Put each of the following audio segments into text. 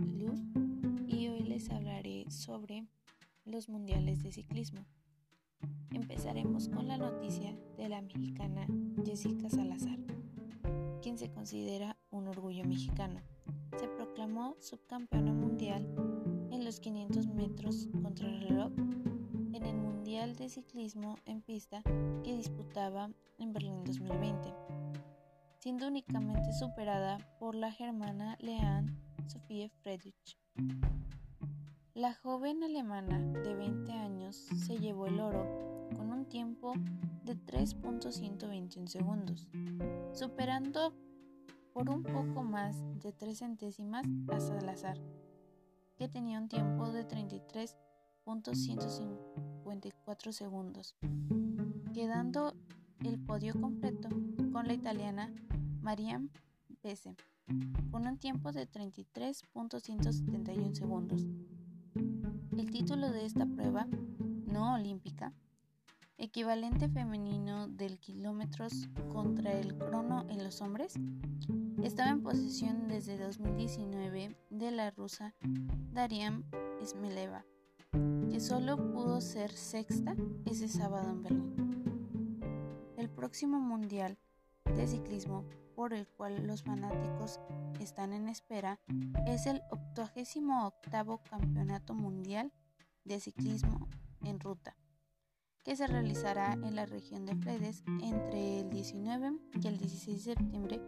Y hoy les hablaré sobre los mundiales de ciclismo. Empezaremos con la noticia de la mexicana Jessica Salazar, quien se considera un orgullo mexicano. Se proclamó subcampeona mundial en los 500 metros contra el reloj en el Mundial de Ciclismo en Pista que disputaba en Berlín 2020, siendo únicamente superada por la germana Leanne Friedrich. La joven alemana de 20 años se llevó el oro con un tiempo de 3.121 segundos, superando por un poco más de 3 centésimas a Salazar, que tenía un tiempo de 33.154 segundos, quedando el podio completo con la italiana Mariam Besse, con un tiempo de 33.171 segundos. El título de esta prueba, no olímpica, equivalente femenino del kilómetros contra el crono en los hombres, estaba en posesión desde 2019 de la rusa Darian Smeleva, que solo pudo ser sexta ese sábado en Berlín. El próximo Mundial de Ciclismo por el cual los fanáticos están en espera es el 88 Campeonato Mundial de Ciclismo en Ruta, que se realizará en la región de Fledes entre el 19 y el 16 de septiembre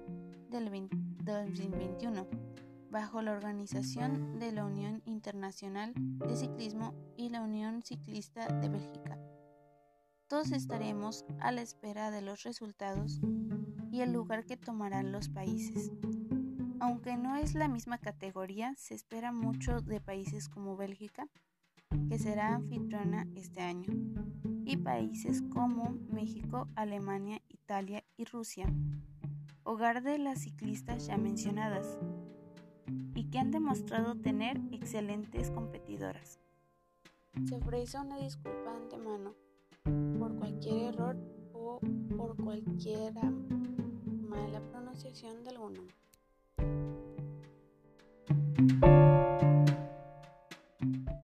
del 2021, bajo la organización de la Unión Internacional de Ciclismo y la Unión Ciclista de Bélgica. Todos estaremos a la espera de los resultados y el lugar que tomarán los países. Aunque no es la misma categoría, se espera mucho de países como Bélgica, que será anfitriona este año, y países como México, Alemania, Italia y Rusia, hogar de las ciclistas ya mencionadas, y que han demostrado tener excelentes competidoras. Se ofrece una disculpa antemano por cualquier error o por cualquier mala pronunciación de algún nombre.